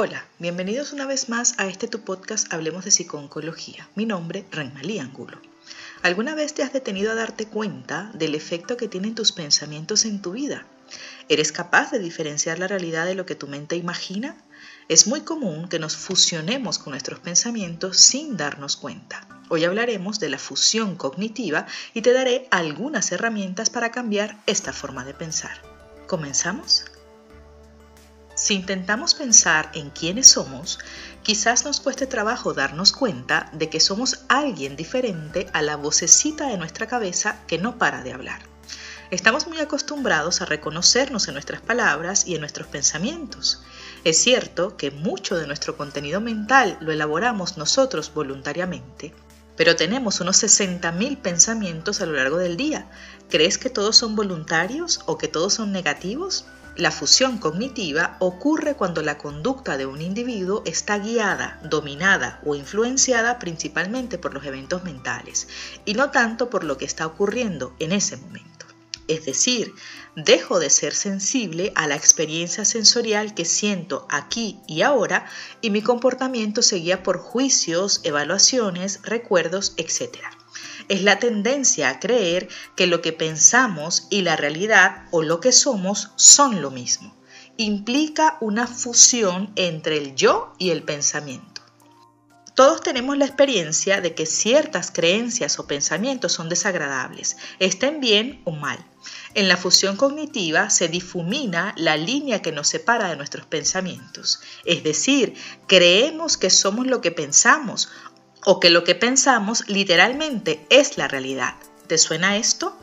Hola, bienvenidos una vez más a este tu podcast Hablemos de Psiconcología. Mi nombre, Renmalí Angulo. ¿Alguna vez te has detenido a darte cuenta del efecto que tienen tus pensamientos en tu vida? ¿Eres capaz de diferenciar la realidad de lo que tu mente imagina? Es muy común que nos fusionemos con nuestros pensamientos sin darnos cuenta. Hoy hablaremos de la fusión cognitiva y te daré algunas herramientas para cambiar esta forma de pensar. ¿Comenzamos? Si intentamos pensar en quiénes somos, quizás nos cueste trabajo darnos cuenta de que somos alguien diferente a la vocecita de nuestra cabeza que no para de hablar. Estamos muy acostumbrados a reconocernos en nuestras palabras y en nuestros pensamientos. Es cierto que mucho de nuestro contenido mental lo elaboramos nosotros voluntariamente, pero tenemos unos 60.000 pensamientos a lo largo del día. ¿Crees que todos son voluntarios o que todos son negativos? La fusión cognitiva ocurre cuando la conducta de un individuo está guiada, dominada o influenciada principalmente por los eventos mentales y no tanto por lo que está ocurriendo en ese momento. Es decir, dejo de ser sensible a la experiencia sensorial que siento aquí y ahora y mi comportamiento se guía por juicios, evaluaciones, recuerdos, etc es la tendencia a creer que lo que pensamos y la realidad o lo que somos son lo mismo. Implica una fusión entre el yo y el pensamiento. Todos tenemos la experiencia de que ciertas creencias o pensamientos son desagradables, estén bien o mal. En la fusión cognitiva se difumina la línea que nos separa de nuestros pensamientos, es decir, creemos que somos lo que pensamos o que lo que pensamos literalmente es la realidad. ¿Te suena esto?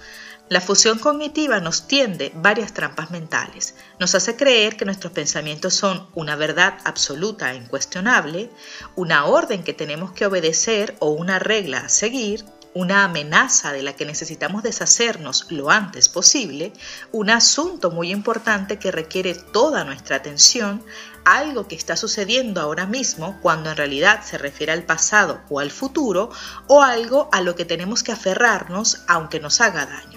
La fusión cognitiva nos tiende varias trampas mentales. Nos hace creer que nuestros pensamientos son una verdad absoluta e incuestionable, una orden que tenemos que obedecer o una regla a seguir, una amenaza de la que necesitamos deshacernos lo antes posible, un asunto muy importante que requiere toda nuestra atención, algo que está sucediendo ahora mismo cuando en realidad se refiere al pasado o al futuro, o algo a lo que tenemos que aferrarnos aunque nos haga daño.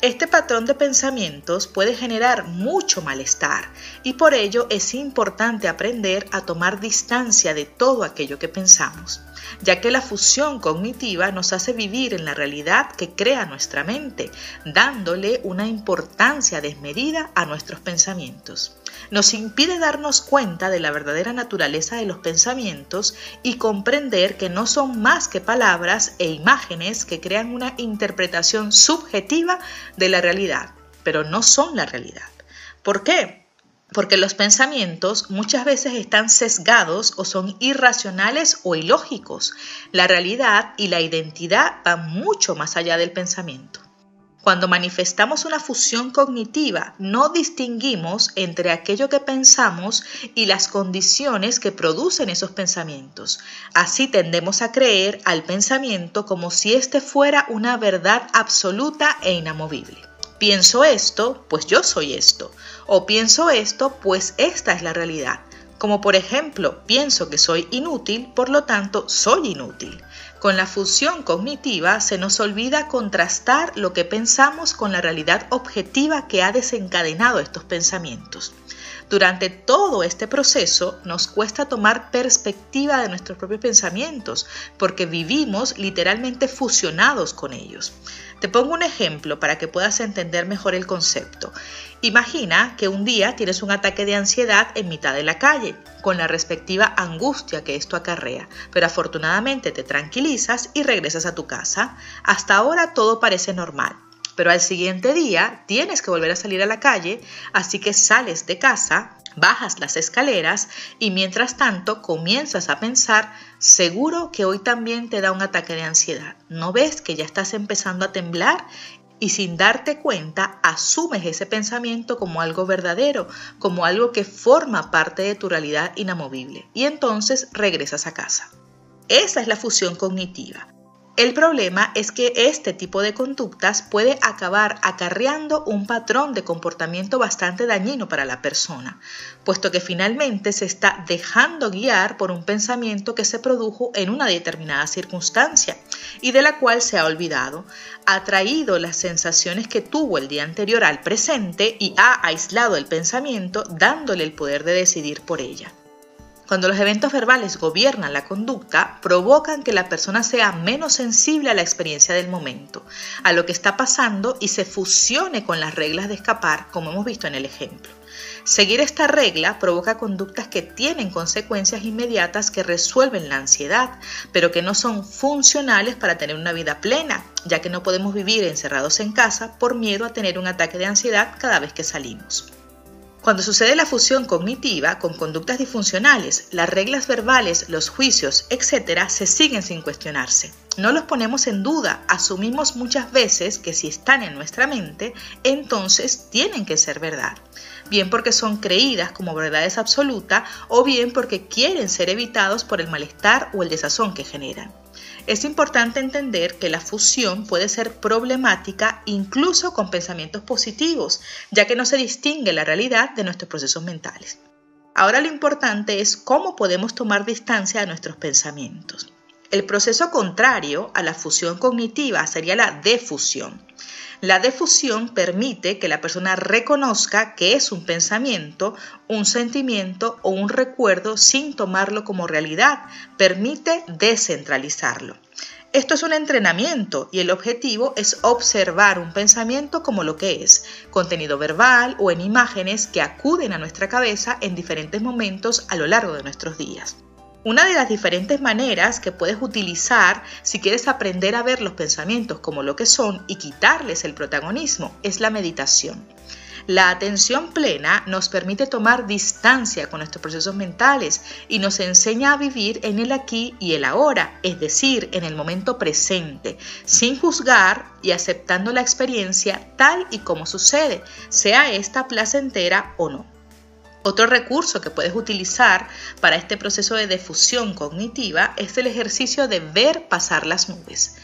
Este patrón de pensamientos puede generar mucho malestar y por ello es importante aprender a tomar distancia de todo aquello que pensamos, ya que la fusión cognitiva nos hace vivir en la realidad que crea nuestra mente, dándole una importancia desmedida a nuestros pensamientos nos impide darnos cuenta de la verdadera naturaleza de los pensamientos y comprender que no son más que palabras e imágenes que crean una interpretación subjetiva de la realidad, pero no son la realidad. ¿Por qué? Porque los pensamientos muchas veces están sesgados o son irracionales o ilógicos. La realidad y la identidad van mucho más allá del pensamiento. Cuando manifestamos una fusión cognitiva, no distinguimos entre aquello que pensamos y las condiciones que producen esos pensamientos. Así tendemos a creer al pensamiento como si éste fuera una verdad absoluta e inamovible. Pienso esto, pues yo soy esto. O pienso esto, pues esta es la realidad. Como por ejemplo, pienso que soy inútil, por lo tanto soy inútil. Con la fusión cognitiva se nos olvida contrastar lo que pensamos con la realidad objetiva que ha desencadenado estos pensamientos. Durante todo este proceso nos cuesta tomar perspectiva de nuestros propios pensamientos porque vivimos literalmente fusionados con ellos. Te pongo un ejemplo para que puedas entender mejor el concepto. Imagina que un día tienes un ataque de ansiedad en mitad de la calle, con la respectiva angustia que esto acarrea, pero afortunadamente te tranquilizas y regresas a tu casa. Hasta ahora todo parece normal, pero al siguiente día tienes que volver a salir a la calle, así que sales de casa, bajas las escaleras y mientras tanto comienzas a pensar, seguro que hoy también te da un ataque de ansiedad. ¿No ves que ya estás empezando a temblar? Y sin darte cuenta, asumes ese pensamiento como algo verdadero, como algo que forma parte de tu realidad inamovible. Y entonces regresas a casa. Esa es la fusión cognitiva. El problema es que este tipo de conductas puede acabar acarreando un patrón de comportamiento bastante dañino para la persona, puesto que finalmente se está dejando guiar por un pensamiento que se produjo en una determinada circunstancia y de la cual se ha olvidado, ha traído las sensaciones que tuvo el día anterior al presente y ha aislado el pensamiento dándole el poder de decidir por ella. Cuando los eventos verbales gobiernan la conducta, provocan que la persona sea menos sensible a la experiencia del momento, a lo que está pasando y se fusione con las reglas de escapar, como hemos visto en el ejemplo. Seguir esta regla provoca conductas que tienen consecuencias inmediatas que resuelven la ansiedad, pero que no son funcionales para tener una vida plena, ya que no podemos vivir encerrados en casa por miedo a tener un ataque de ansiedad cada vez que salimos. Cuando sucede la fusión cognitiva con conductas disfuncionales, las reglas verbales, los juicios, etc., se siguen sin cuestionarse. No los ponemos en duda, asumimos muchas veces que si están en nuestra mente, entonces tienen que ser verdad bien porque son creídas como verdades absolutas o bien porque quieren ser evitados por el malestar o el desazón que generan. Es importante entender que la fusión puede ser problemática incluso con pensamientos positivos, ya que no se distingue la realidad de nuestros procesos mentales. Ahora lo importante es cómo podemos tomar distancia de nuestros pensamientos. El proceso contrario a la fusión cognitiva sería la defusión. La defusión permite que la persona reconozca que es un pensamiento, un sentimiento o un recuerdo sin tomarlo como realidad. Permite descentralizarlo. Esto es un entrenamiento y el objetivo es observar un pensamiento como lo que es, contenido verbal o en imágenes que acuden a nuestra cabeza en diferentes momentos a lo largo de nuestros días. Una de las diferentes maneras que puedes utilizar si quieres aprender a ver los pensamientos como lo que son y quitarles el protagonismo es la meditación. La atención plena nos permite tomar distancia con nuestros procesos mentales y nos enseña a vivir en el aquí y el ahora, es decir, en el momento presente, sin juzgar y aceptando la experiencia tal y como sucede, sea esta placentera o no. Otro recurso que puedes utilizar para este proceso de difusión cognitiva es el ejercicio de ver pasar las nubes.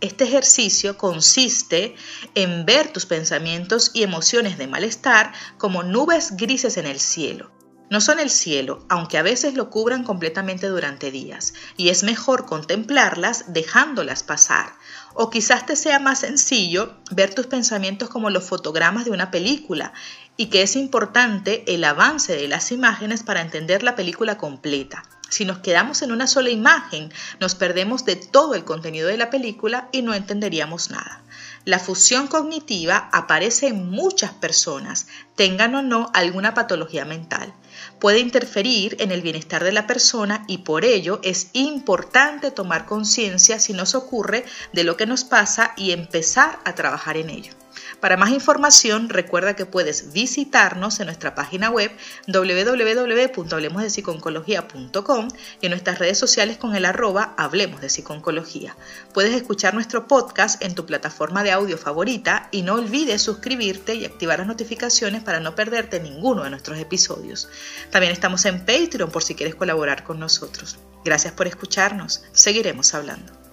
Este ejercicio consiste en ver tus pensamientos y emociones de malestar como nubes grises en el cielo. No son el cielo, aunque a veces lo cubran completamente durante días, y es mejor contemplarlas dejándolas pasar. O quizás te sea más sencillo ver tus pensamientos como los fotogramas de una película, y que es importante el avance de las imágenes para entender la película completa. Si nos quedamos en una sola imagen, nos perdemos de todo el contenido de la película y no entenderíamos nada. La fusión cognitiva aparece en muchas personas, tengan o no alguna patología mental. Puede interferir en el bienestar de la persona y por ello es importante tomar conciencia si nos ocurre de lo que nos pasa y empezar a trabajar en ello. Para más información, recuerda que puedes visitarnos en nuestra página web www.hablemosdepsiconcología.com y en nuestras redes sociales con el arroba Hablemos de Psiconcología. Puedes escuchar nuestro podcast en tu plataforma de audio favorita y no olvides suscribirte y activar las notificaciones para no perderte ninguno de nuestros episodios. También estamos en Patreon por si quieres colaborar con nosotros. Gracias por escucharnos. Seguiremos hablando.